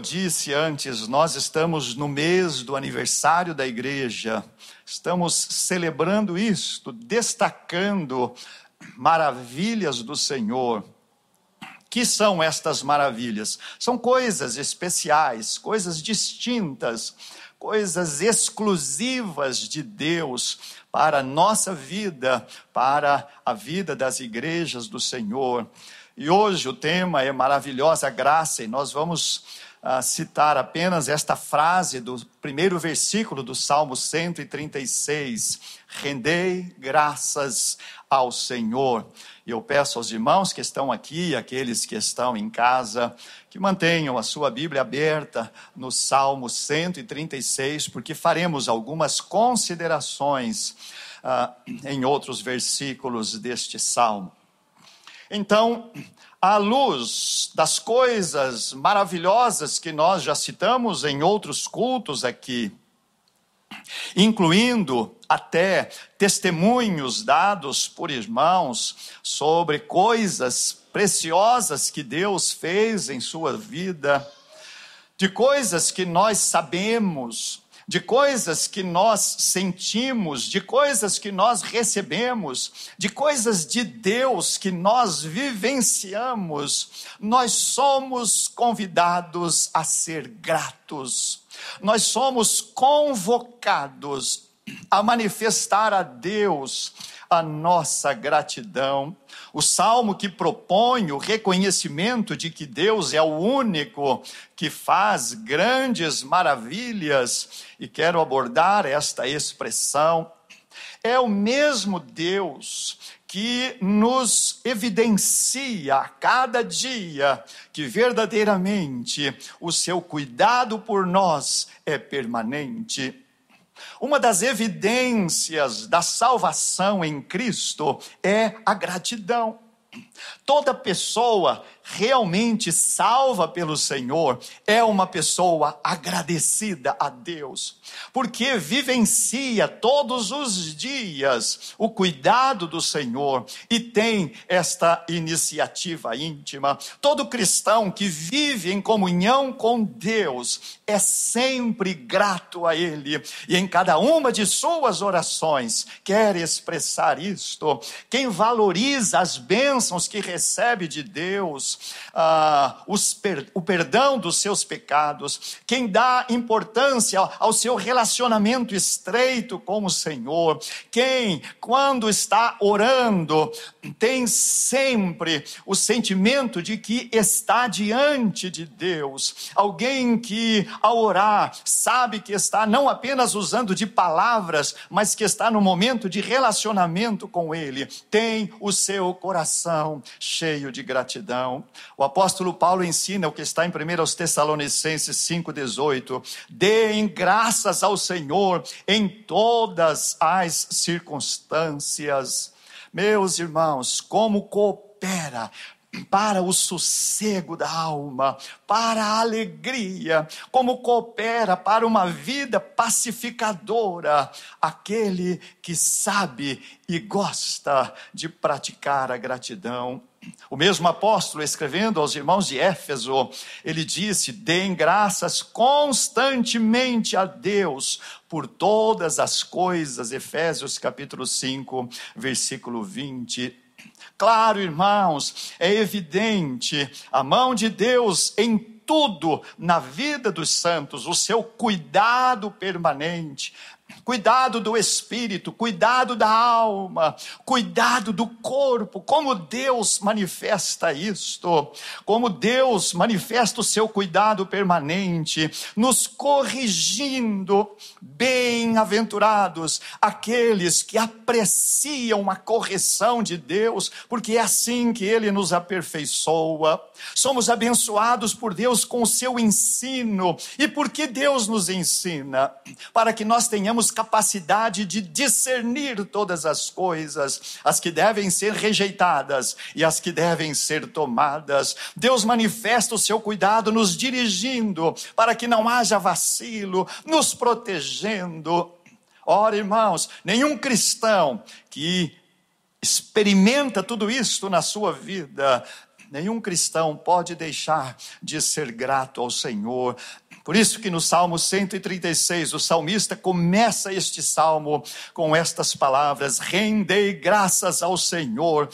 disse antes, nós estamos no mês do aniversário da igreja, estamos celebrando isto, destacando maravilhas do Senhor. Que são estas maravilhas? São coisas especiais, coisas distintas, coisas exclusivas de Deus para a nossa vida, para a vida das igrejas do Senhor. E hoje o tema é maravilhosa graça, e nós vamos citar apenas esta frase do primeiro versículo do Salmo 136: Rendei graças ao Senhor. E eu peço aos irmãos que estão aqui, aqueles que estão em casa, que mantenham a sua Bíblia aberta no Salmo 136, porque faremos algumas considerações uh, em outros versículos deste salmo. Então, à luz das coisas maravilhosas que nós já citamos em outros cultos aqui, incluindo até testemunhos dados por irmãos sobre coisas preciosas que Deus fez em sua vida, de coisas que nós sabemos, de coisas que nós sentimos, de coisas que nós recebemos, de coisas de Deus que nós vivenciamos, nós somos convidados a ser gratos. Nós somos convocados a manifestar a Deus a nossa gratidão. O salmo que propõe o reconhecimento de que Deus é o único que faz grandes maravilhas, e quero abordar esta expressão. É o mesmo Deus que nos evidencia a cada dia que verdadeiramente o seu cuidado por nós é permanente. Uma das evidências da salvação em Cristo é a gratidão. Toda pessoa realmente salva pelo Senhor é uma pessoa agradecida a Deus, porque vivencia todos os dias o cuidado do Senhor e tem esta iniciativa íntima. Todo cristão que vive em comunhão com Deus é sempre grato a Ele e em cada uma de suas orações quer expressar isto. Quem valoriza as bênçãos que recebe de Deus, ah, per, o perdão dos seus pecados, quem dá importância ao seu relacionamento estreito com o Senhor, quem, quando está orando, tem sempre o sentimento de que está diante de Deus, alguém que, ao orar, sabe que está não apenas usando de palavras, mas que está no momento de relacionamento com Ele, tem o seu coração cheio de gratidão. O apóstolo Paulo ensina o que está em 1 Tessalonicenses 5,18: deem graças ao Senhor em todas as circunstâncias. Meus irmãos, como coopera para o sossego da alma, para a alegria, como coopera para uma vida pacificadora, aquele que sabe e gosta de praticar a gratidão. O mesmo apóstolo, escrevendo aos irmãos de Éfeso, ele disse: Deem graças constantemente a Deus por todas as coisas. Efésios capítulo 5, versículo 20. Claro, irmãos, é evidente a mão de Deus em tudo na vida dos santos, o seu cuidado permanente, cuidado do espírito, cuidado da alma, cuidado do corpo, como Deus manifesta isto, como Deus manifesta o seu cuidado permanente, nos corrigindo, bem-aventurados aqueles que apreciam a correção de Deus, porque é assim que ele nos aperfeiçoa. Somos abençoados por Deus com o seu ensino. E por que Deus nos ensina? Para que nós tenhamos capacidade de discernir todas as coisas, as que devem ser rejeitadas e as que devem ser tomadas. Deus manifesta o seu cuidado nos dirigindo para que não haja vacilo, nos protegendo. Ora, irmãos, nenhum cristão que experimenta tudo isto na sua vida Nenhum cristão pode deixar de ser grato ao Senhor. Por isso que no Salmo 136, o salmista começa este salmo com estas palavras: Rendei graças ao Senhor.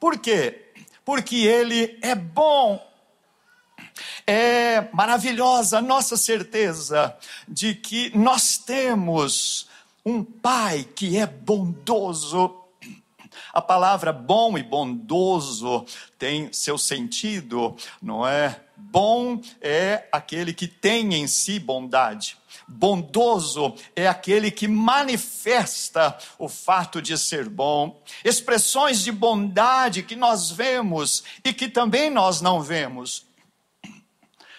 Por quê? Porque ele é bom. É maravilhosa a nossa certeza de que nós temos um Pai que é bondoso a palavra bom e bondoso tem seu sentido, não é? Bom é aquele que tem em si bondade. Bondoso é aquele que manifesta o fato de ser bom. Expressões de bondade que nós vemos e que também nós não vemos.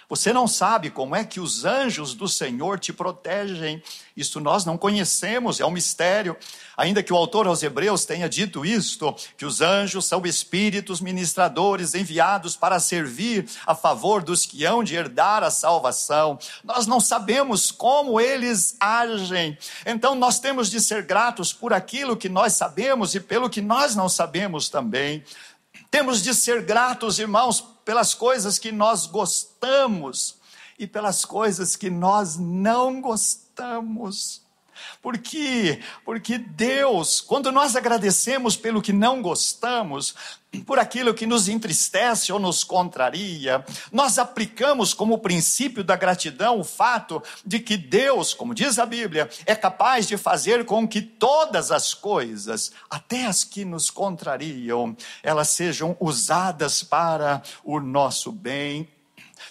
Você não sabe como é que os anjos do Senhor te protegem. Isso nós não conhecemos, é um mistério. Ainda que o autor aos Hebreus tenha dito isto, que os anjos são espíritos ministradores enviados para servir a favor dos que hão de herdar a salvação. Nós não sabemos como eles agem. Então nós temos de ser gratos por aquilo que nós sabemos e pelo que nós não sabemos também. Temos de ser gratos, irmãos, pelas coisas que nós gostamos e pelas coisas que nós não gostamos. Por quê? Porque Deus, quando nós agradecemos pelo que não gostamos, por aquilo que nos entristece ou nos contraria, nós aplicamos como princípio da gratidão o fato de que Deus, como diz a Bíblia, é capaz de fazer com que todas as coisas, até as que nos contrariam, elas sejam usadas para o nosso bem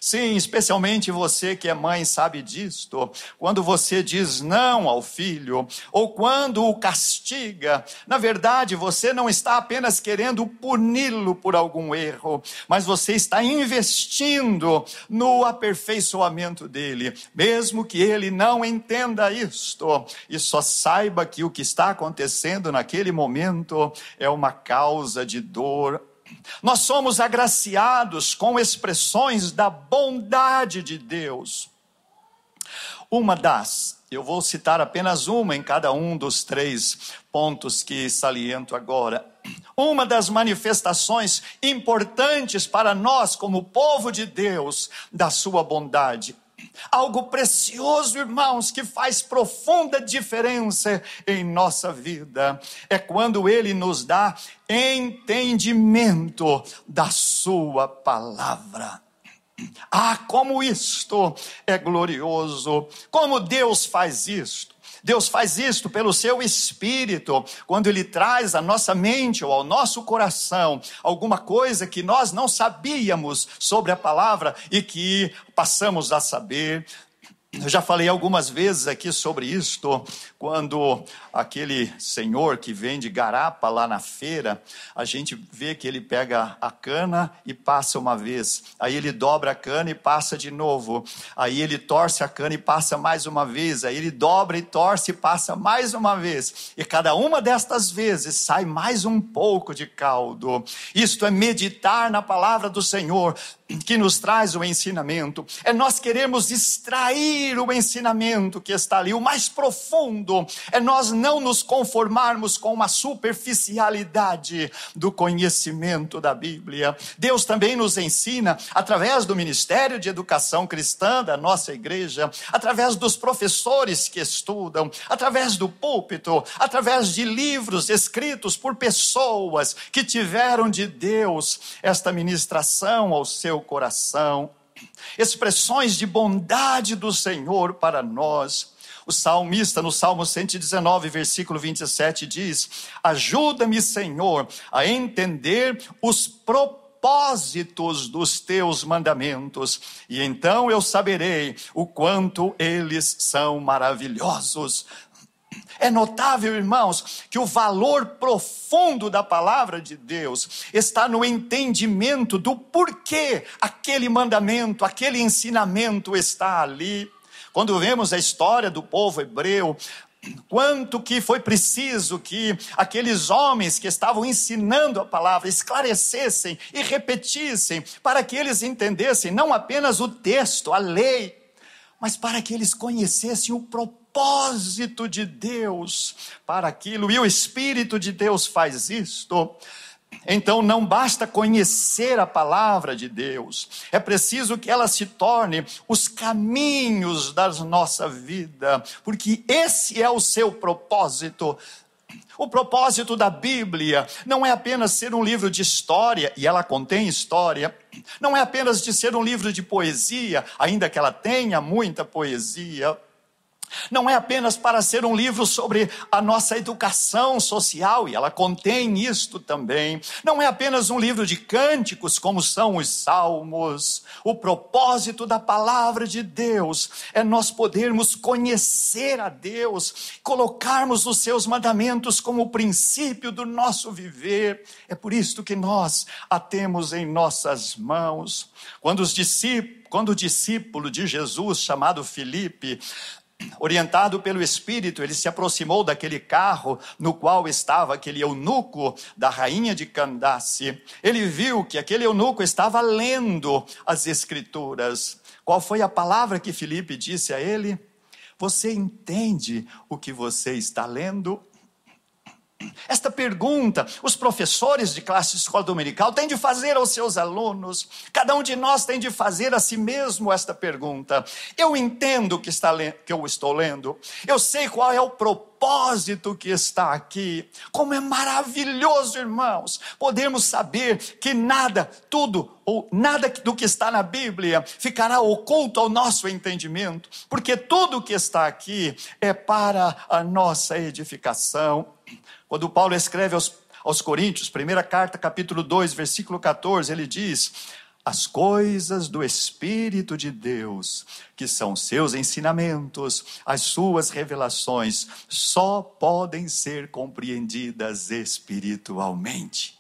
Sim, especialmente você que é mãe sabe disto. Quando você diz não ao filho, ou quando o castiga, na verdade você não está apenas querendo puni-lo por algum erro, mas você está investindo no aperfeiçoamento dele, mesmo que ele não entenda isto, e só saiba que o que está acontecendo naquele momento é uma causa de dor nós somos agraciados com expressões da bondade de Deus. Uma das, eu vou citar apenas uma em cada um dos três pontos que saliento agora. Uma das manifestações importantes para nós, como povo de Deus, da sua bondade Algo precioso, irmãos, que faz profunda diferença em nossa vida. É quando Ele nos dá entendimento da Sua palavra. Ah, como isto é glorioso! Como Deus faz isto! Deus faz isto pelo seu espírito, quando ele traz à nossa mente ou ao nosso coração alguma coisa que nós não sabíamos sobre a palavra e que passamos a saber. Eu já falei algumas vezes aqui sobre isto, quando aquele senhor que vende garapa lá na feira, a gente vê que ele pega a cana e passa uma vez, aí ele dobra a cana e passa de novo, aí ele torce a cana e passa mais uma vez, aí ele dobra e torce e passa mais uma vez, e cada uma destas vezes sai mais um pouco de caldo. Isto é meditar na palavra do Senhor, que nos traz o ensinamento, é nós queremos extrair o ensinamento que está ali, o mais profundo, é nós não nos conformarmos com uma superficialidade do conhecimento da Bíblia. Deus também nos ensina, através do Ministério de Educação Cristã da nossa igreja, através dos professores que estudam, através do púlpito, através de livros escritos por pessoas que tiveram de Deus esta ministração ao seu coração, expressões de bondade do Senhor para nós. O salmista, no Salmo 119, versículo 27, diz: Ajuda-me, Senhor, a entender os propósitos dos teus mandamentos, e então eu saberei o quanto eles são maravilhosos. É notável, irmãos, que o valor profundo da palavra de Deus está no entendimento do porquê aquele mandamento, aquele ensinamento está ali. Quando vemos a história do povo hebreu, quanto que foi preciso que aqueles homens que estavam ensinando a palavra esclarecessem e repetissem para que eles entendessem não apenas o texto, a lei, mas para que eles conhecessem o propósito de Deus para aquilo, e o Espírito de Deus faz isto. Então não basta conhecer a palavra de Deus, é preciso que ela se torne os caminhos da nossa vida, porque esse é o seu propósito. O propósito da Bíblia não é apenas ser um livro de história, e ela contém história, não é apenas de ser um livro de poesia, ainda que ela tenha muita poesia. Não é apenas para ser um livro sobre a nossa educação social, e ela contém isto também. Não é apenas um livro de cânticos, como são os salmos. O propósito da palavra de Deus é nós podermos conhecer a Deus, colocarmos os seus mandamentos como princípio do nosso viver. É por isso que nós a temos em nossas mãos. Quando, os discípulos, quando o discípulo de Jesus, chamado Filipe, orientado pelo Espírito, ele se aproximou daquele carro no qual estava aquele eunuco da rainha de Candace. Ele viu que aquele eunuco estava lendo as Escrituras. Qual foi a palavra que Felipe disse a ele? Você entende o que você está lendo? Esta pergunta, os professores de classe de escola dominical têm de fazer aos seus alunos, cada um de nós tem de fazer a si mesmo esta pergunta. Eu entendo que, está que eu estou lendo, eu sei qual é o propósito que está aqui. Como é maravilhoso, irmãos, podemos saber que nada, tudo, ou nada do que está na Bíblia ficará oculto ao nosso entendimento, porque tudo que está aqui é para a nossa edificação. Quando Paulo escreve aos, aos Coríntios, primeira carta, capítulo 2, versículo 14, ele diz: As coisas do Espírito de Deus, que são seus ensinamentos, as suas revelações, só podem ser compreendidas espiritualmente.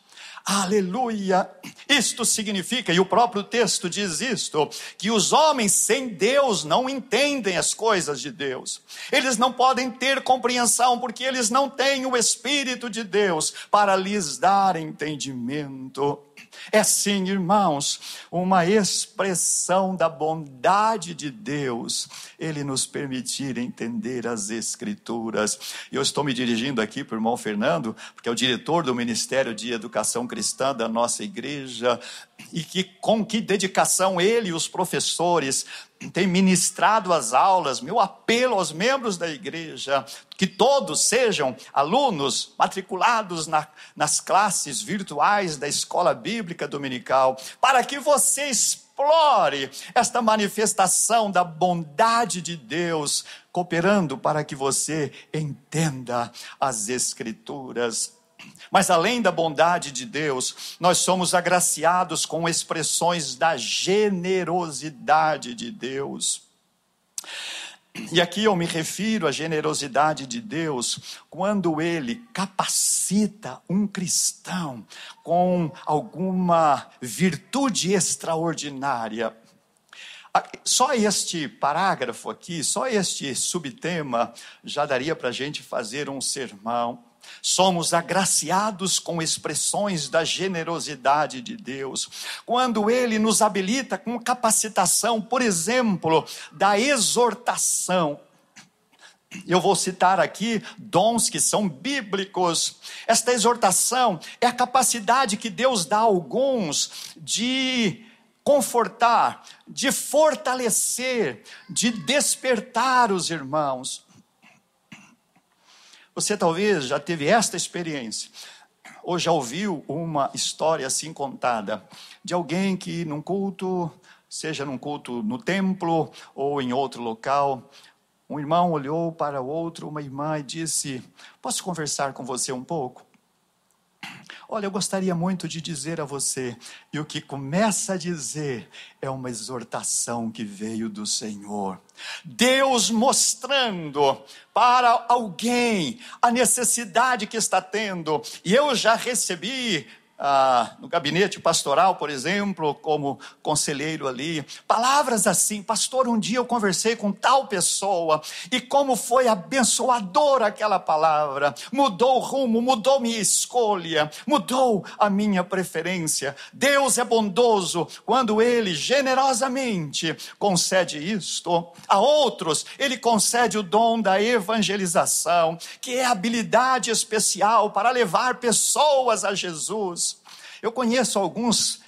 Aleluia! Isto significa, e o próprio texto diz isto, que os homens sem Deus não entendem as coisas de Deus. Eles não podem ter compreensão porque eles não têm o Espírito de Deus para lhes dar entendimento. É sim, irmãos, uma expressão da bondade de Deus, Ele nos permitir entender as Escrituras. E eu estou me dirigindo aqui para o irmão Fernando, porque é o diretor do Ministério de Educação Cristã da nossa igreja, e que com que dedicação ele e os professores têm ministrado as aulas, meu apelo aos membros da igreja, que todos sejam alunos matriculados na, nas classes virtuais da escola bíblica dominical, para que você explore esta manifestação da bondade de Deus, cooperando para que você entenda as Escrituras. Mas além da bondade de Deus, nós somos agraciados com expressões da generosidade de Deus. E aqui eu me refiro à generosidade de Deus quando ele capacita um cristão com alguma virtude extraordinária. Só este parágrafo aqui, só este subtema, já daria para a gente fazer um sermão. Somos agraciados com expressões da generosidade de Deus. Quando Ele nos habilita com capacitação, por exemplo, da exortação. Eu vou citar aqui dons que são bíblicos. Esta exortação é a capacidade que Deus dá a alguns de confortar, de fortalecer, de despertar os irmãos. Você talvez já teve esta experiência, ou já ouviu uma história assim contada, de alguém que num culto, seja num culto no templo ou em outro local, um irmão olhou para o outro, uma irmã, e disse: Posso conversar com você um pouco? Olha, eu gostaria muito de dizer a você, e o que começa a dizer é uma exortação que veio do Senhor. Deus mostrando para alguém a necessidade que está tendo. E eu já recebi ah, no gabinete pastoral, por exemplo, como conselheiro ali, palavras assim, pastor, um dia eu conversei com tal pessoa e como foi abençoadora aquela palavra, mudou o rumo, mudou minha escolha, mudou a minha preferência. Deus é bondoso quando Ele generosamente concede isto. A outros, Ele concede o dom da evangelização, que é habilidade especial para levar pessoas a Jesus. Eu conheço alguns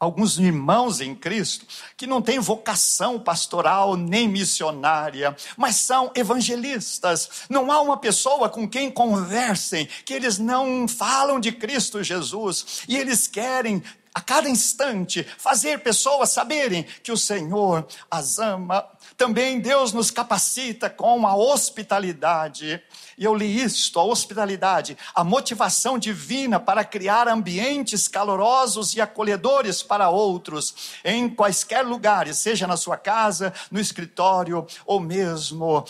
alguns irmãos em Cristo que não têm vocação pastoral nem missionária, mas são evangelistas. Não há uma pessoa com quem conversem que eles não falam de Cristo Jesus e eles querem a cada instante fazer pessoas saberem que o Senhor as ama. Também Deus nos capacita com a hospitalidade. E eu li isto, a hospitalidade, a motivação divina para criar ambientes calorosos e acolhedores para outros, em quaisquer lugares, seja na sua casa, no escritório ou mesmo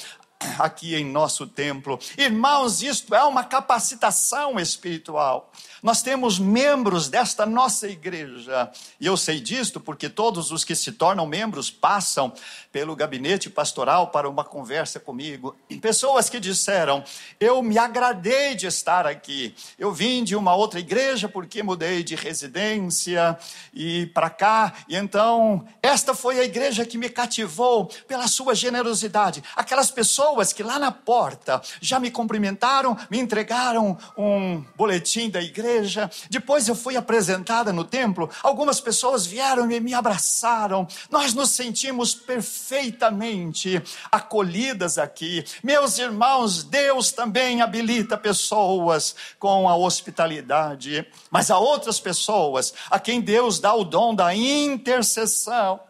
aqui em nosso templo. Irmãos, isto é uma capacitação espiritual. Nós temos membros desta nossa igreja, e eu sei disto porque todos os que se tornam membros passam pelo gabinete pastoral para uma conversa comigo. Pessoas que disseram: Eu me agradei de estar aqui. Eu vim de uma outra igreja porque mudei de residência e para cá, e então esta foi a igreja que me cativou pela sua generosidade. Aquelas pessoas que lá na porta já me cumprimentaram, me entregaram um boletim da igreja igreja. Depois eu fui apresentada no templo. Algumas pessoas vieram e me abraçaram. Nós nos sentimos perfeitamente acolhidas aqui. Meus irmãos, Deus também habilita pessoas com a hospitalidade, mas há outras pessoas a quem Deus dá o dom da intercessão.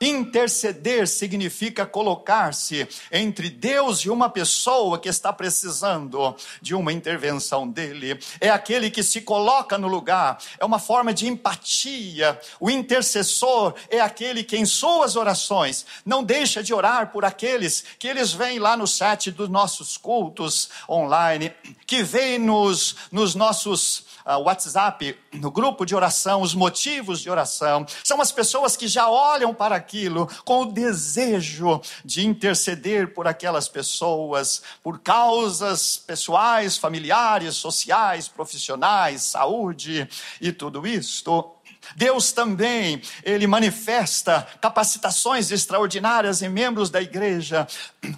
Interceder significa colocar-se entre Deus e uma pessoa que está precisando de uma intervenção dele. É aquele que se coloca no lugar, é uma forma de empatia. O intercessor é aquele que, em suas orações, não deixa de orar por aqueles que eles veem lá no site dos nossos cultos online, que veem nos, nos nossos uh, WhatsApp, no grupo de oração, os motivos de oração. São as pessoas que já olham para aquilo com o desejo de interceder por aquelas pessoas, por causas pessoais, familiares, sociais, profissionais, saúde e tudo isto. Deus também, ele manifesta capacitações extraordinárias em membros da igreja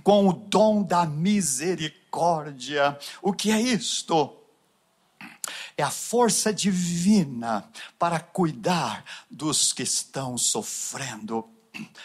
com o dom da misericórdia. O que é isto? É a força divina para cuidar dos que estão sofrendo.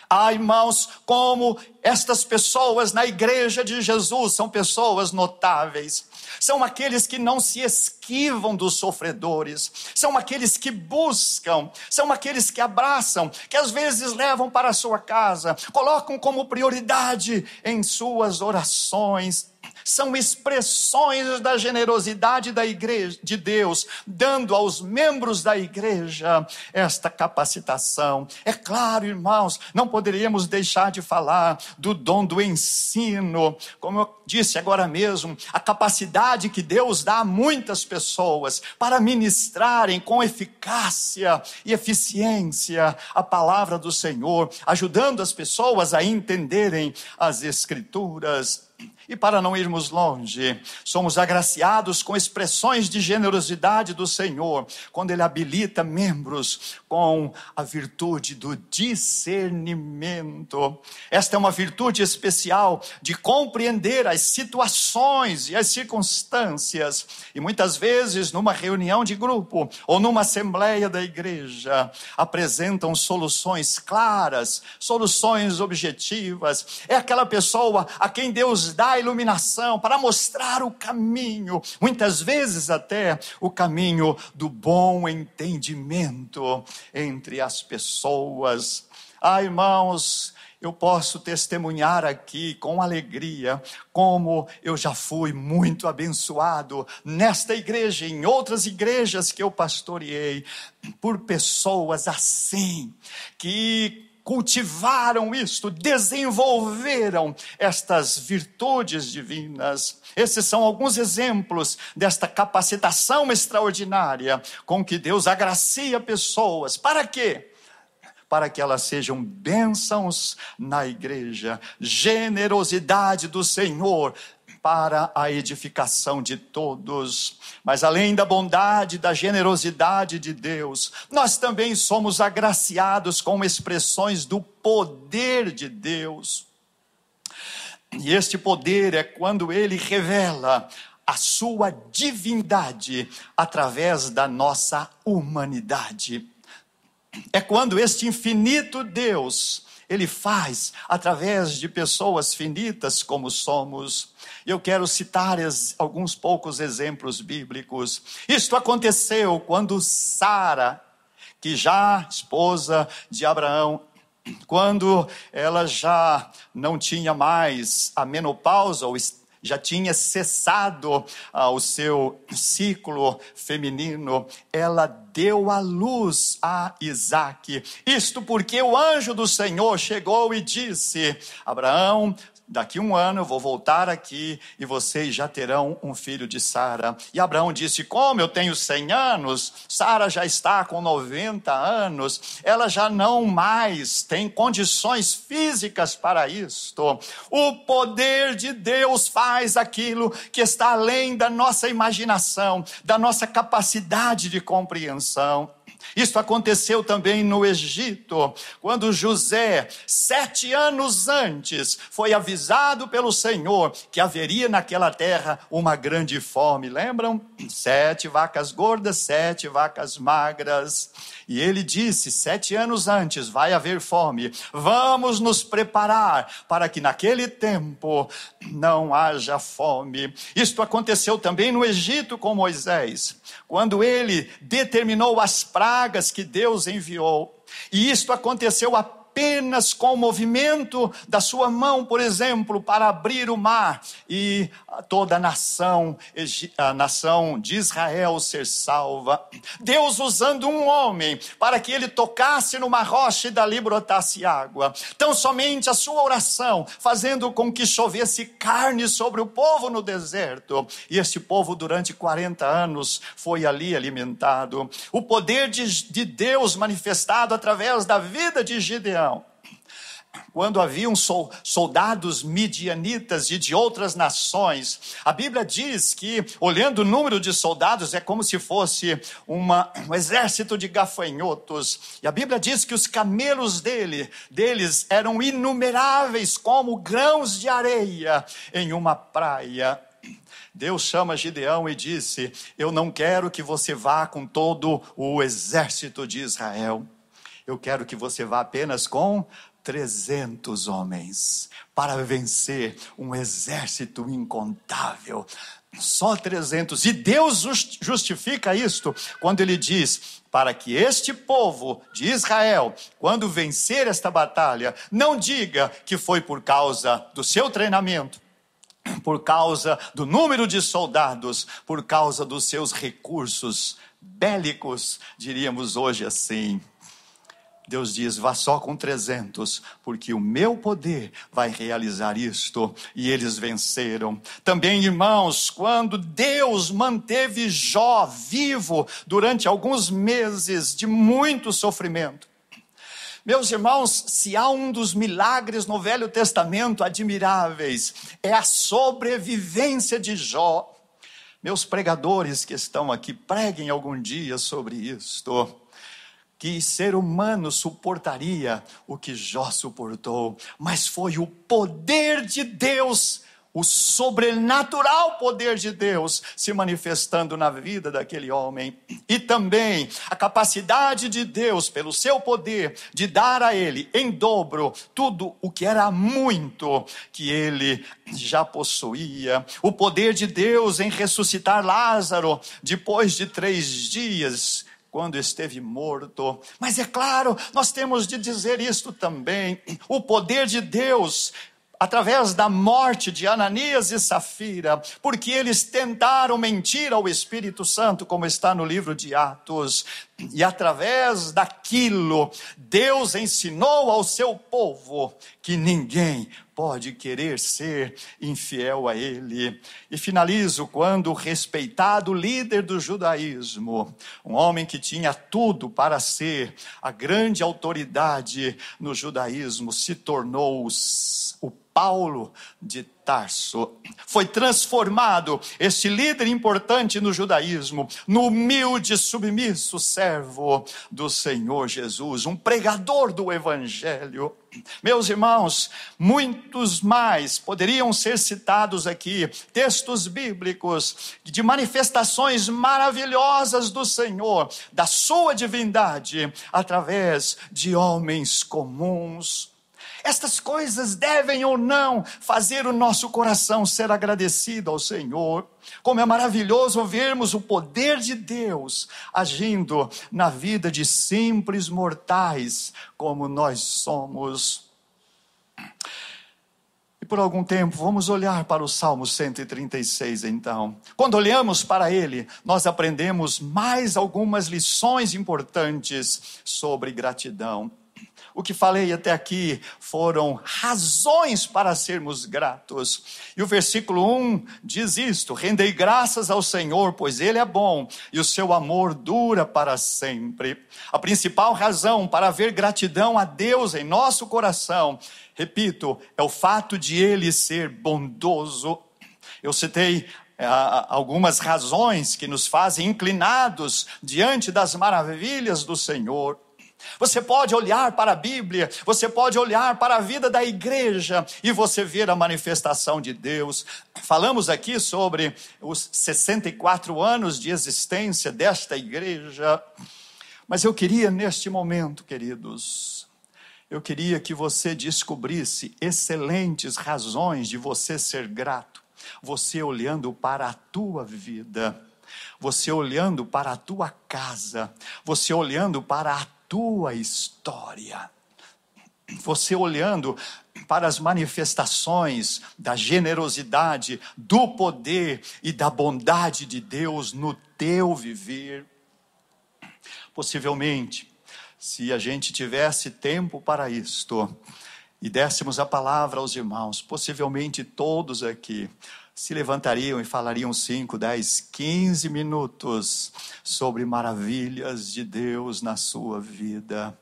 Ah, irmãos, como estas pessoas na igreja de Jesus são pessoas notáveis. São aqueles que não se esquivam dos sofredores, são aqueles que buscam, são aqueles que abraçam, que às vezes levam para a sua casa, colocam como prioridade em suas orações são expressões da generosidade da igreja de Deus, dando aos membros da igreja esta capacitação. É claro, irmãos, não poderíamos deixar de falar do dom do ensino, como eu disse agora mesmo, a capacidade que Deus dá a muitas pessoas para ministrarem com eficácia e eficiência a palavra do Senhor, ajudando as pessoas a entenderem as Escrituras. E para não irmos longe, somos agraciados com expressões de generosidade do Senhor, quando Ele habilita membros com a virtude do discernimento. Esta é uma virtude especial de compreender as situações e as circunstâncias. E muitas vezes, numa reunião de grupo ou numa assembleia da igreja, apresentam soluções claras, soluções objetivas. É aquela pessoa a quem Deus dá a iluminação, para mostrar o caminho, muitas vezes até o caminho do bom entendimento entre as pessoas. Ah, irmãos, eu posso testemunhar aqui com alegria como eu já fui muito abençoado nesta igreja, em outras igrejas que eu pastoreei, por pessoas assim, que cultivaram isto, desenvolveram estas virtudes divinas. Esses são alguns exemplos desta capacitação extraordinária com que Deus agracia pessoas. Para quê? para que elas sejam bênçãos na igreja, generosidade do Senhor para a edificação de todos. Mas além da bondade, da generosidade de Deus, nós também somos agraciados com expressões do poder de Deus. E este poder é quando ele revela a sua divindade através da nossa humanidade. É quando este infinito Deus ele faz através de pessoas finitas como somos. Eu quero citar alguns poucos exemplos bíblicos. Isto aconteceu quando Sara, que já esposa de Abraão, quando ela já não tinha mais a menopausa ou já tinha cessado ah, o seu ciclo feminino, ela deu a luz a Isaac. Isto porque o anjo do Senhor chegou e disse: Abraão, daqui um ano eu vou voltar aqui e vocês já terão um filho de Sara. E Abraão disse: Como eu tenho 100 anos, Sara já está com 90 anos, ela já não mais tem condições físicas para isto. O poder de Deus faz aquilo que está além da nossa imaginação, da nossa capacidade de compreensão. Isso aconteceu também no Egito, quando José, sete anos antes, foi avisado pelo Senhor que haveria naquela terra uma grande fome. Lembram? Sete vacas gordas, sete vacas magras. E ele disse, sete anos antes, vai haver fome. Vamos nos preparar para que naquele tempo não haja fome. Isto aconteceu também no Egito com Moisés, quando ele determinou as pragas que Deus enviou. E isto aconteceu apenas apenas com o movimento da sua mão, por exemplo, para abrir o mar e toda a nação, a nação de Israel ser salva. Deus usando um homem para que ele tocasse numa rocha e dali brotasse água. Tão somente a sua oração, fazendo com que chovesse carne sobre o povo no deserto. E esse povo, durante 40 anos, foi ali alimentado. O poder de, de Deus manifestado através da vida de Gideão quando haviam soldados midianitas e de outras nações, a Bíblia diz que, olhando o número de soldados, é como se fosse uma, um exército de gafanhotos. E a Bíblia diz que os camelos dele, deles eram inumeráveis como grãos de areia em uma praia. Deus chama Gideão e disse: Eu não quero que você vá com todo o exército de Israel. Eu quero que você vá apenas com 300 homens para vencer um exército incontável. Só 300. E Deus justifica isto quando ele diz: para que este povo de Israel, quando vencer esta batalha, não diga que foi por causa do seu treinamento, por causa do número de soldados, por causa dos seus recursos bélicos, diríamos hoje assim. Deus diz: vá só com 300, porque o meu poder vai realizar isto. E eles venceram. Também, irmãos, quando Deus manteve Jó vivo durante alguns meses de muito sofrimento. Meus irmãos, se há um dos milagres no Velho Testamento admiráveis, é a sobrevivência de Jó. Meus pregadores que estão aqui, preguem algum dia sobre isto que ser humano suportaria o que Jó suportou, mas foi o poder de Deus, o sobrenatural poder de Deus se manifestando na vida daquele homem, e também a capacidade de Deus, pelo seu poder, de dar a ele em dobro tudo o que era muito que ele já possuía, o poder de Deus em ressuscitar Lázaro depois de três dias quando esteve morto. Mas é claro, nós temos de dizer isto também: o poder de Deus através da morte de Ananias e Safira, porque eles tentaram mentir ao Espírito Santo, como está no livro de Atos, e através daquilo, Deus ensinou ao seu povo que ninguém pode querer ser infiel a ele. E finalizo quando o respeitado líder do judaísmo, um homem que tinha tudo para ser a grande autoridade no judaísmo, se tornou o Paulo de Tarso. Foi transformado esse líder importante no judaísmo, no humilde, submisso servo do Senhor Jesus, um pregador do evangelho. Meus irmãos, muitos mais poderiam ser citados aqui, textos bíblicos de manifestações maravilhosas do Senhor, da sua divindade, através de homens comuns. Estas coisas devem ou não fazer o nosso coração ser agradecido ao Senhor. Como é maravilhoso vermos o poder de Deus agindo na vida de simples mortais como nós somos. E por algum tempo, vamos olhar para o Salmo 136, então. Quando olhamos para ele, nós aprendemos mais algumas lições importantes sobre gratidão. O que falei até aqui foram razões para sermos gratos. E o versículo 1 diz isto: Rendei graças ao Senhor, pois Ele é bom e o seu amor dura para sempre. A principal razão para haver gratidão a Deus em nosso coração, repito, é o fato de Ele ser bondoso. Eu citei é, algumas razões que nos fazem inclinados diante das maravilhas do Senhor. Você pode olhar para a Bíblia, você pode olhar para a vida da igreja e você ver a manifestação de Deus. Falamos aqui sobre os 64 anos de existência desta igreja, mas eu queria neste momento, queridos, eu queria que você descobrisse excelentes razões de você ser grato. Você olhando para a tua vida, você olhando para a tua casa, você olhando para a tua história. Você olhando para as manifestações da generosidade, do poder e da bondade de Deus no teu viver. Possivelmente, se a gente tivesse tempo para isto e dessemos a palavra aos irmãos, possivelmente todos aqui se levantariam e falariam 5, 10, 15 minutos sobre maravilhas de Deus na sua vida.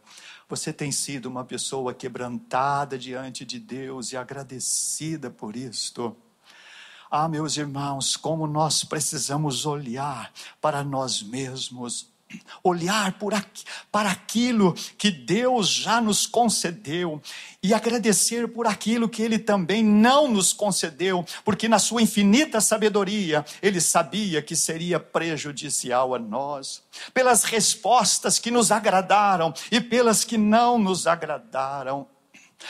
Você tem sido uma pessoa quebrantada diante de Deus e agradecida por isto. Ah, meus irmãos, como nós precisamos olhar para nós mesmos olhar aqui, para aquilo que Deus já nos concedeu e agradecer por aquilo que Ele também não nos concedeu, porque na Sua infinita sabedoria Ele sabia que seria prejudicial a nós, pelas respostas que nos agradaram e pelas que não nos agradaram.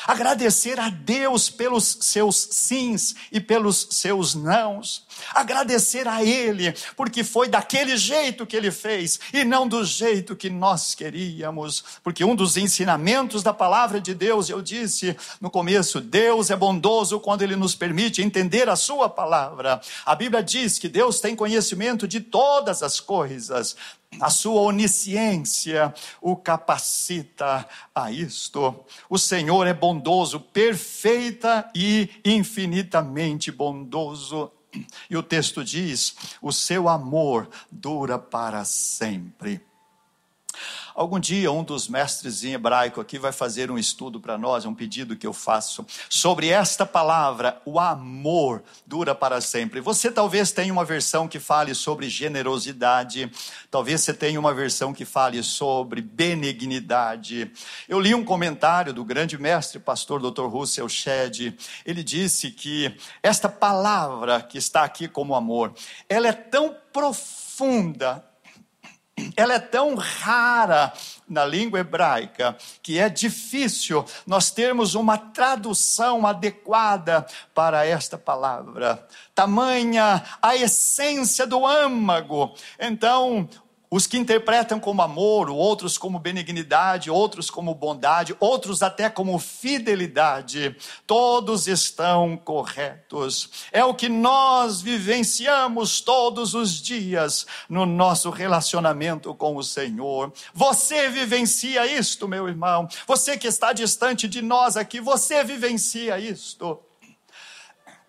Agradecer a Deus pelos seus sims e pelos seus nãos. Agradecer a Ele, porque foi daquele jeito que Ele fez e não do jeito que nós queríamos. Porque um dos ensinamentos da palavra de Deus, eu disse no começo, Deus é bondoso quando Ele nos permite entender a Sua palavra. A Bíblia diz que Deus tem conhecimento de todas as coisas, a sua onisciência o capacita a isto. O Senhor é bondoso, perfeita e infinitamente bondoso. E o texto diz: o seu amor dura para sempre. Algum dia, um dos mestres em hebraico aqui vai fazer um estudo para nós, é um pedido que eu faço, sobre esta palavra, o amor dura para sempre. Você talvez tenha uma versão que fale sobre generosidade, talvez você tenha uma versão que fale sobre benignidade. Eu li um comentário do grande mestre, pastor Dr. Russell Shedd, ele disse que esta palavra que está aqui como amor, ela é tão profunda, ela é tão rara na língua hebraica que é difícil nós termos uma tradução adequada para esta palavra. Tamanha a essência do âmago. Então, os que interpretam como amor, outros como benignidade, outros como bondade, outros até como fidelidade, todos estão corretos. É o que nós vivenciamos todos os dias no nosso relacionamento com o Senhor. Você vivencia isto, meu irmão. Você que está distante de nós aqui, você vivencia isto.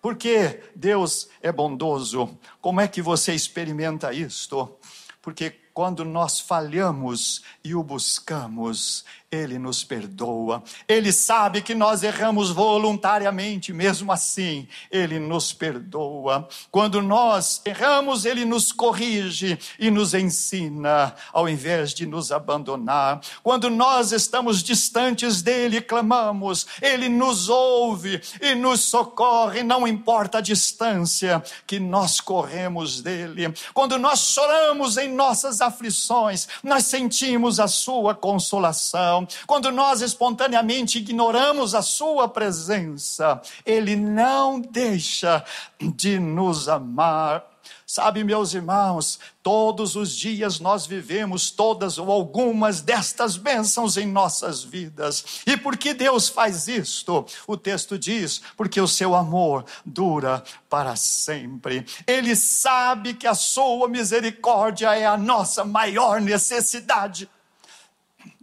Porque Deus é bondoso. Como é que você experimenta isto? Porque quando nós falhamos e o buscamos, ele nos perdoa. Ele sabe que nós erramos voluntariamente, mesmo assim, Ele nos perdoa. Quando nós erramos, Ele nos corrige e nos ensina, ao invés de nos abandonar. Quando nós estamos distantes dEle, clamamos, Ele nos ouve e nos socorre, não importa a distância que nós corremos dEle. Quando nós choramos em nossas aflições, nós sentimos a Sua consolação quando nós espontaneamente ignoramos a Sua presença, Ele não deixa de nos amar. Sabe, meus irmãos, todos os dias nós vivemos todas ou algumas destas bênçãos em nossas vidas. E por que Deus faz isto? O texto diz: porque o seu amor dura para sempre. Ele sabe que a sua misericórdia é a nossa maior necessidade.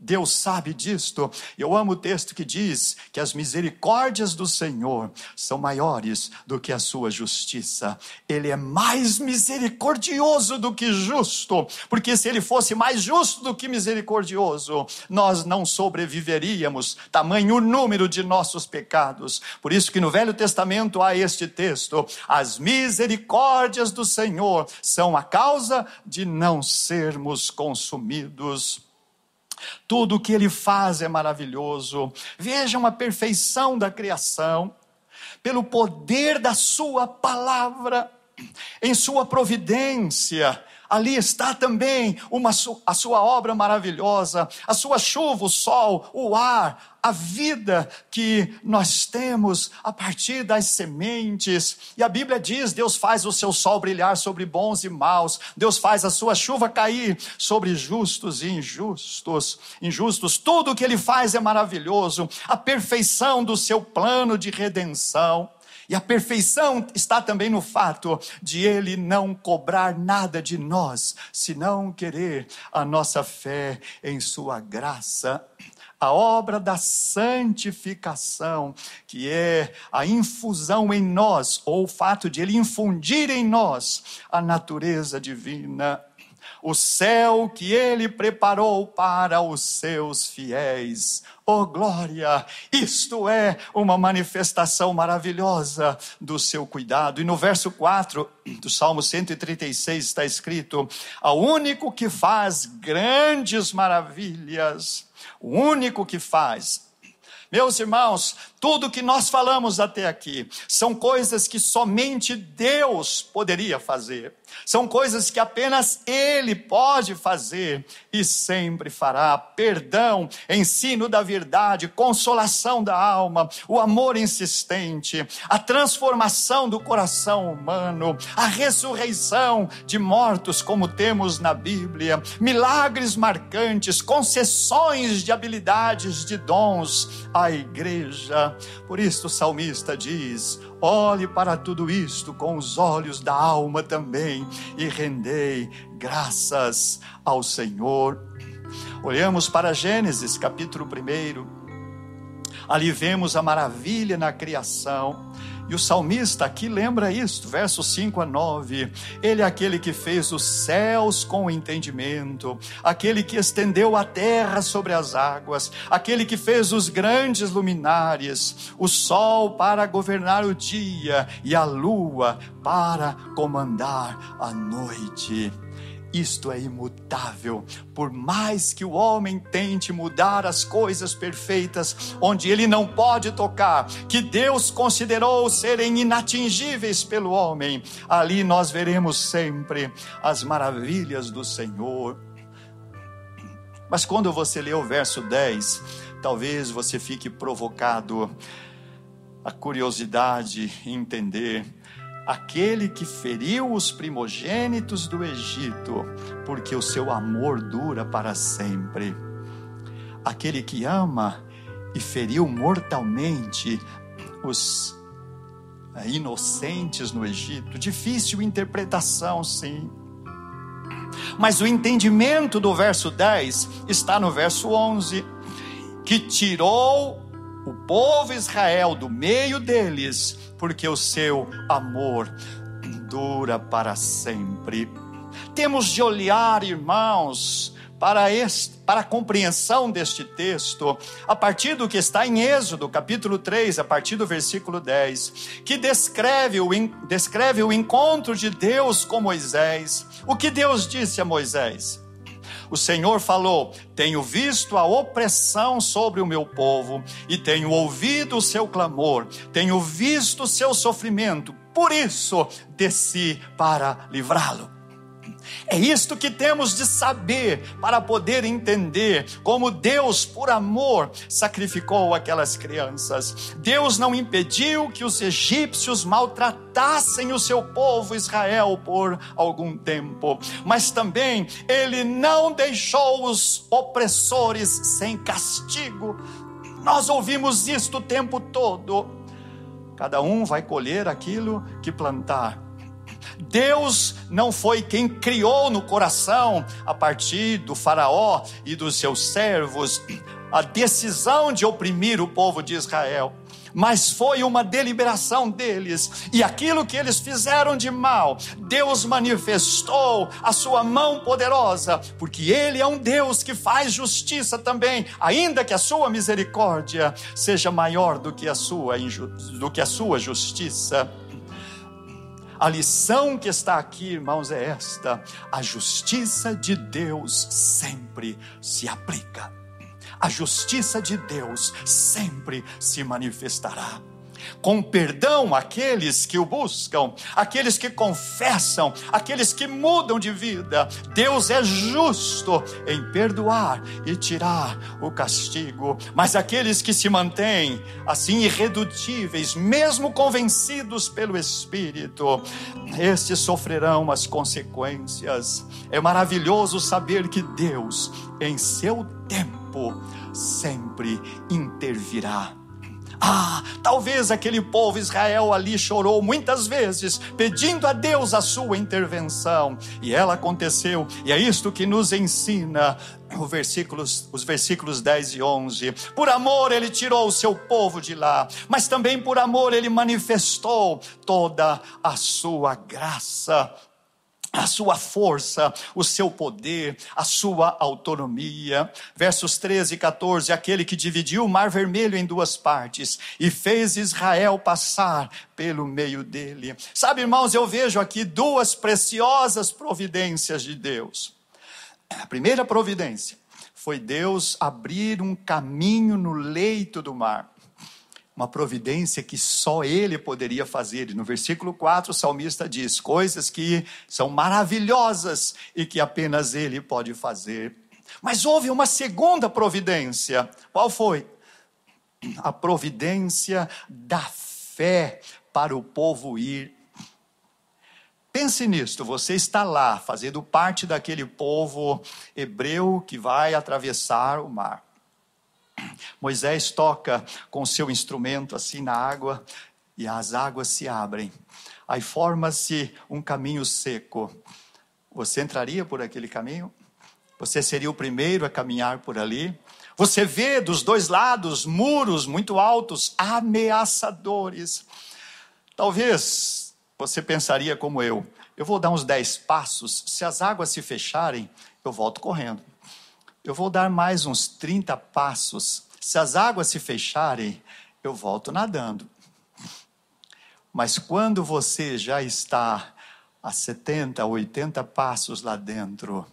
Deus sabe disto. Eu amo o texto que diz que as misericórdias do Senhor são maiores do que a sua justiça. Ele é mais misericordioso do que justo, porque se ele fosse mais justo do que misericordioso, nós não sobreviveríamos, tamanho o número de nossos pecados. Por isso que no Velho Testamento há este texto: as misericórdias do Senhor são a causa de não sermos consumidos. Tudo o que ele faz é maravilhoso. Vejam a perfeição da criação, pelo poder da sua palavra, em sua providência, ali está também uma, a sua obra maravilhosa, a sua chuva, o sol, o ar, a vida que nós temos a partir das sementes. E a Bíblia diz: Deus faz o seu sol brilhar sobre bons e maus, Deus faz a sua chuva cair sobre justos e injustos. Injustos, tudo o que ele faz é maravilhoso, a perfeição do seu plano de redenção. E a perfeição está também no fato de Ele não cobrar nada de nós, senão querer a nossa fé em Sua graça. A obra da santificação, que é a infusão em nós, ou o fato de Ele infundir em nós a natureza divina o céu que ele preparou para os seus fiéis. Oh glória! Isto é uma manifestação maravilhosa do seu cuidado. E no verso 4 do Salmo 136 está escrito: Ao único que faz grandes maravilhas, o único que faz. Meus irmãos, tudo que nós falamos até aqui são coisas que somente Deus poderia fazer. São coisas que apenas Ele pode fazer e sempre fará. Perdão, ensino da verdade, consolação da alma, o amor insistente, a transformação do coração humano, a ressurreição de mortos, como temos na Bíblia, milagres marcantes, concessões de habilidades, de dons à igreja. Por isso o salmista diz: Olhe para tudo isto com os olhos da alma também e rendei graças ao Senhor. Olhamos para Gênesis, capítulo 1. Ali vemos a maravilha na criação e o salmista aqui lembra isto, versos 5 a 9. Ele é aquele que fez os céus com entendimento, aquele que estendeu a terra sobre as águas, aquele que fez os grandes luminares, o sol para governar o dia e a lua para comandar a noite. Isto é imutável. Por mais que o homem tente mudar as coisas perfeitas, onde ele não pode tocar, que Deus considerou serem inatingíveis pelo homem, ali nós veremos sempre as maravilhas do Senhor. Mas quando você lê o verso 10, talvez você fique provocado a curiosidade em entender aquele que feriu os primogênitos do Egito, porque o seu amor dura para sempre. Aquele que ama e feriu mortalmente os eh, inocentes no Egito. Difícil interpretação, sim. Mas o entendimento do verso 10 está no verso 11, que tirou o povo Israel do meio deles porque o seu amor dura para sempre. Temos de olhar, irmãos, para, este, para a compreensão deste texto, a partir do que está em Êxodo, capítulo 3, a partir do versículo 10, que descreve o, descreve o encontro de Deus com Moisés. O que Deus disse a Moisés? O Senhor falou: Tenho visto a opressão sobre o meu povo e tenho ouvido o seu clamor, tenho visto o seu sofrimento, por isso desci para livrá-lo. É isto que temos de saber para poder entender como Deus, por amor, sacrificou aquelas crianças. Deus não impediu que os egípcios maltratassem o seu povo Israel por algum tempo, mas também ele não deixou os opressores sem castigo. Nós ouvimos isto o tempo todo. Cada um vai colher aquilo que plantar. Deus não foi quem criou no coração, a partir do Faraó e dos seus servos, a decisão de oprimir o povo de Israel mas foi uma deliberação deles, e aquilo que eles fizeram de mal, Deus manifestou a sua mão poderosa, porque Ele é um Deus que faz justiça também, ainda que a sua misericórdia seja maior do que a sua, do que a sua justiça. A lição que está aqui, irmãos, é esta: a justiça de Deus sempre se aplica. A justiça de Deus sempre se manifestará com perdão aqueles que o buscam, aqueles que confessam, aqueles que mudam de vida. Deus é justo em perdoar e tirar o castigo, mas aqueles que se mantêm assim irredutíveis, mesmo convencidos pelo Espírito, estes sofrerão as consequências. É maravilhoso saber que Deus, em seu tempo, sempre intervirá ah, talvez aquele povo Israel ali chorou muitas vezes, pedindo a Deus a sua intervenção, e ela aconteceu, e é isto que nos ensina Versículos, os versículos 10 e 11. Por amor ele tirou o seu povo de lá, mas também por amor ele manifestou toda a sua graça a sua força, o seu poder, a sua autonomia. Versos 13 e 14: aquele que dividiu o mar vermelho em duas partes e fez Israel passar pelo meio dele. Sabe, irmãos, eu vejo aqui duas preciosas providências de Deus. A primeira providência foi Deus abrir um caminho no leito do mar uma providência que só ele poderia fazer. E no versículo 4, o salmista diz: coisas que são maravilhosas e que apenas ele pode fazer. Mas houve uma segunda providência. Qual foi? A providência da fé para o povo ir. Pense nisto, você está lá fazendo parte daquele povo hebreu que vai atravessar o mar. Moisés toca com seu instrumento assim na água e as águas se abrem. Aí forma-se um caminho seco. Você entraria por aquele caminho? Você seria o primeiro a caminhar por ali? Você vê dos dois lados muros muito altos, ameaçadores. Talvez você pensaria como eu: eu vou dar uns dez passos, se as águas se fecharem, eu volto correndo. Eu vou dar mais uns 30 passos. Se as águas se fecharem, eu volto nadando. Mas quando você já está a 70, 80 passos lá dentro,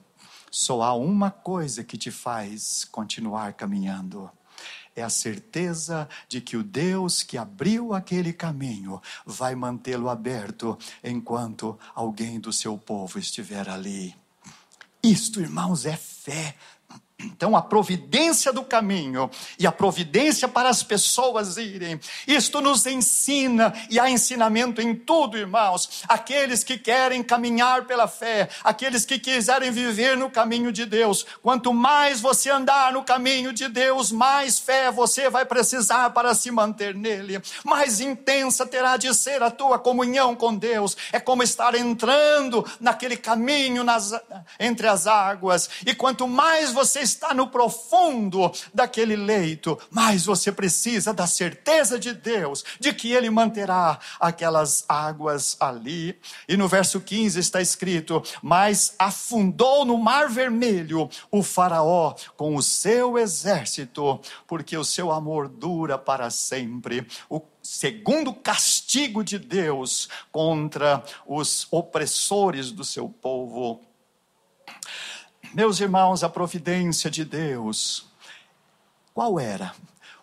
só há uma coisa que te faz continuar caminhando. É a certeza de que o Deus que abriu aquele caminho vai mantê-lo aberto enquanto alguém do seu povo estiver ali. Isto, irmãos, é fé então, a providência do caminho e a providência para as pessoas irem, isto nos ensina, e há ensinamento em tudo, irmãos. Aqueles que querem caminhar pela fé, aqueles que quiserem viver no caminho de Deus, quanto mais você andar no caminho de Deus, mais fé você vai precisar para se manter nele, mais intensa terá de ser a tua comunhão com Deus. É como estar entrando naquele caminho nas, entre as águas, e quanto mais você está no profundo daquele leito, mas você precisa da certeza de Deus, de que Ele manterá aquelas águas ali. E no verso 15 está escrito: Mas afundou no mar vermelho o Faraó com o seu exército, porque o seu amor dura para sempre. O segundo castigo de Deus contra os opressores do seu povo. Meus irmãos, a providência de Deus, qual era?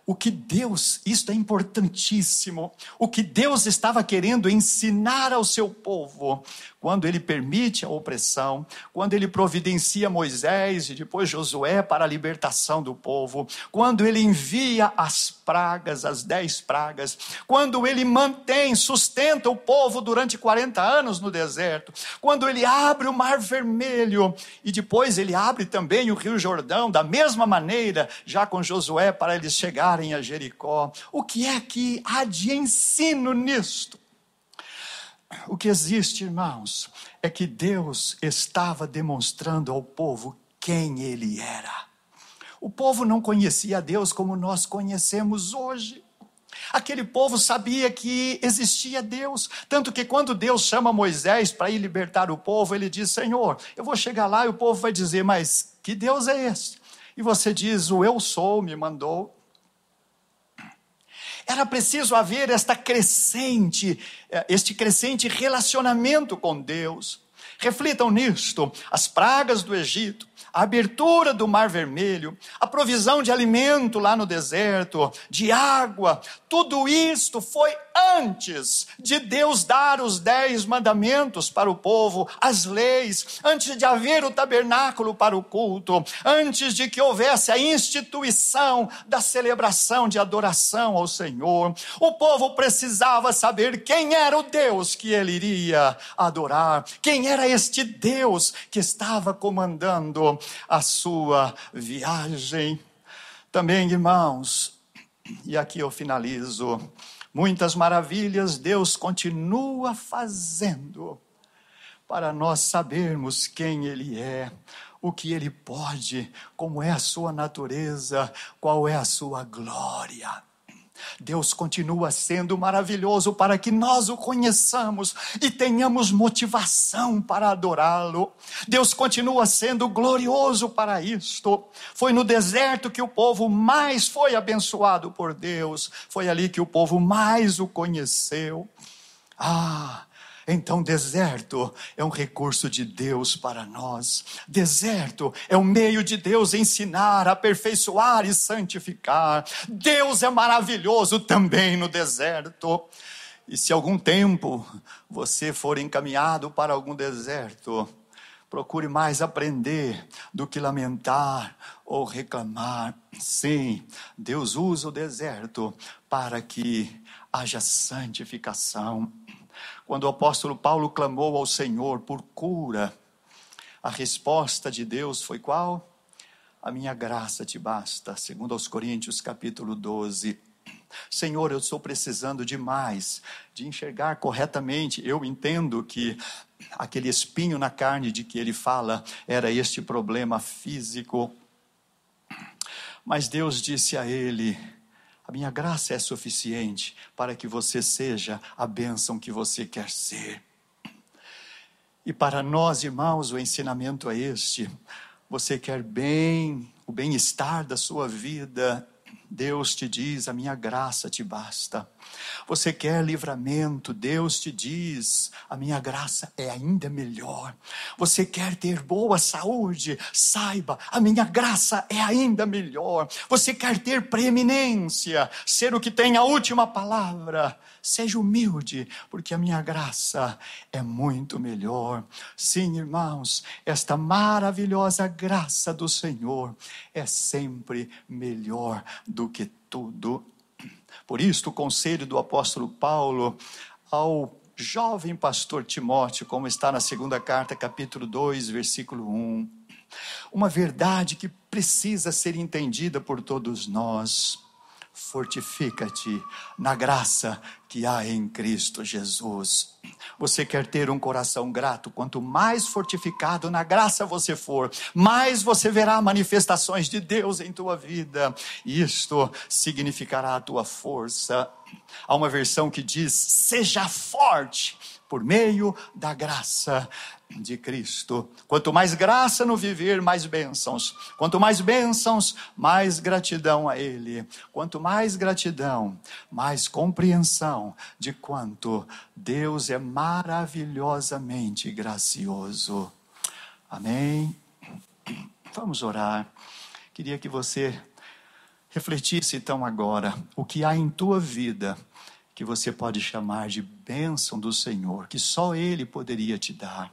O que Deus, isto é importantíssimo, o que Deus estava querendo ensinar ao seu povo quando ele permite a opressão, quando ele providencia Moisés e depois Josué para a libertação do povo, quando ele envia as pragas, as dez pragas, quando ele mantém, sustenta o povo durante 40 anos no deserto, quando ele abre o mar vermelho e depois ele abre também o rio Jordão, da mesma maneira, já com Josué para eles chegarem a Jericó. O que é que há de ensino nisto? O que existe, irmãos, é que Deus estava demonstrando ao povo quem ele era. O povo não conhecia Deus como nós conhecemos hoje. Aquele povo sabia que existia Deus, tanto que quando Deus chama Moisés para ir libertar o povo, ele diz: Senhor, eu vou chegar lá e o povo vai dizer: Mas que Deus é esse? E você diz: O eu sou me mandou. Era preciso haver esta crescente, eh, este crescente relacionamento com Deus. Reflitam nisto: as pragas do Egito, a abertura do Mar Vermelho, a provisão de alimento lá no deserto, de água, tudo isto foi antes de Deus dar os dez mandamentos para o povo, as leis, antes de haver o tabernáculo para o culto, antes de que houvesse a instituição da celebração de adoração ao Senhor. O povo precisava saber quem era o Deus que ele iria adorar, quem era este Deus que estava comandando a sua viagem. Também, irmãos, e aqui eu finalizo. Muitas maravilhas Deus continua fazendo para nós sabermos quem Ele é, o que Ele pode, como é a sua natureza, qual é a sua glória. Deus continua sendo maravilhoso para que nós o conheçamos e tenhamos motivação para adorá-lo. Deus continua sendo glorioso para isto. Foi no deserto que o povo mais foi abençoado por Deus, foi ali que o povo mais o conheceu. Ah, então, deserto é um recurso de Deus para nós. Deserto é um meio de Deus ensinar, aperfeiçoar e santificar. Deus é maravilhoso também no deserto. E se algum tempo você for encaminhado para algum deserto, procure mais aprender do que lamentar ou reclamar. Sim, Deus usa o deserto para que haja santificação. Quando o apóstolo Paulo clamou ao Senhor por cura, a resposta de Deus foi qual? A minha graça te basta, segundo aos Coríntios capítulo 12. Senhor, eu estou precisando demais de enxergar corretamente. Eu entendo que aquele espinho na carne de que ele fala era este problema físico. Mas Deus disse a ele: a minha graça é suficiente para que você seja a bênção que você quer ser. E para nós, irmãos, o ensinamento é este: você quer bem, o bem-estar da sua vida, Deus te diz: a minha graça te basta. Você quer livramento, Deus te diz: a minha graça é ainda melhor. Você quer ter boa saúde, saiba, a minha graça é ainda melhor. Você quer ter preeminência, ser o que tem a última palavra. Seja humilde, porque a minha graça é muito melhor. Sim, irmãos, esta maravilhosa graça do Senhor é sempre melhor do que tudo. Por isso, o conselho do apóstolo Paulo ao jovem pastor Timóteo, como está na segunda carta, capítulo 2, versículo 1. Uma verdade que precisa ser entendida por todos nós fortifica-te na graça que há em Cristo Jesus. Você quer ter um coração grato? Quanto mais fortificado na graça você for, mais você verá manifestações de Deus em tua vida. Isto significará a tua força. Há uma versão que diz: seja forte por meio da graça de Cristo. Quanto mais graça no viver, mais bênçãos. Quanto mais bênçãos, mais gratidão a Ele. Quanto mais gratidão, mais compreensão de quanto Deus é maravilhosamente gracioso. Amém. Vamos orar. Queria que você refletisse então agora o que há em tua vida que você pode chamar de bênção do Senhor, que só Ele poderia te dar.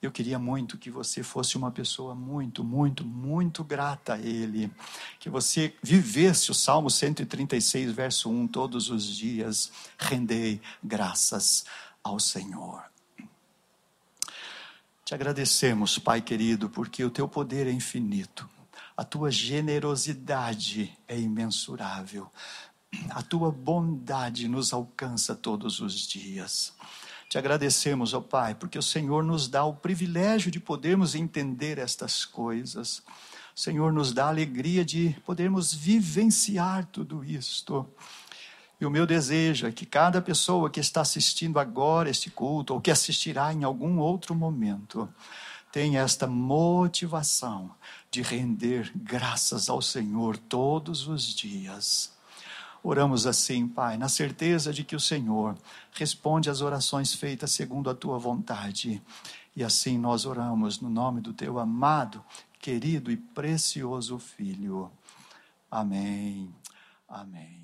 Eu queria muito que você fosse uma pessoa muito, muito, muito grata a Ele. Que você vivesse o Salmo 136, verso 1 todos os dias. Rendei graças ao Senhor. Te agradecemos, Pai querido, porque o teu poder é infinito. A tua generosidade é imensurável a tua bondade nos alcança todos os dias. Te agradecemos, ó Pai, porque o Senhor nos dá o privilégio de podermos entender estas coisas. O Senhor nos dá a alegria de podermos vivenciar tudo isto. E o meu desejo é que cada pessoa que está assistindo agora este culto, ou que assistirá em algum outro momento, tenha esta motivação de render graças ao Senhor todos os dias. Oramos assim, Pai, na certeza de que o Senhor responde às orações feitas segundo a tua vontade. E assim nós oramos no nome do teu amado, querido e precioso Filho. Amém. Amém.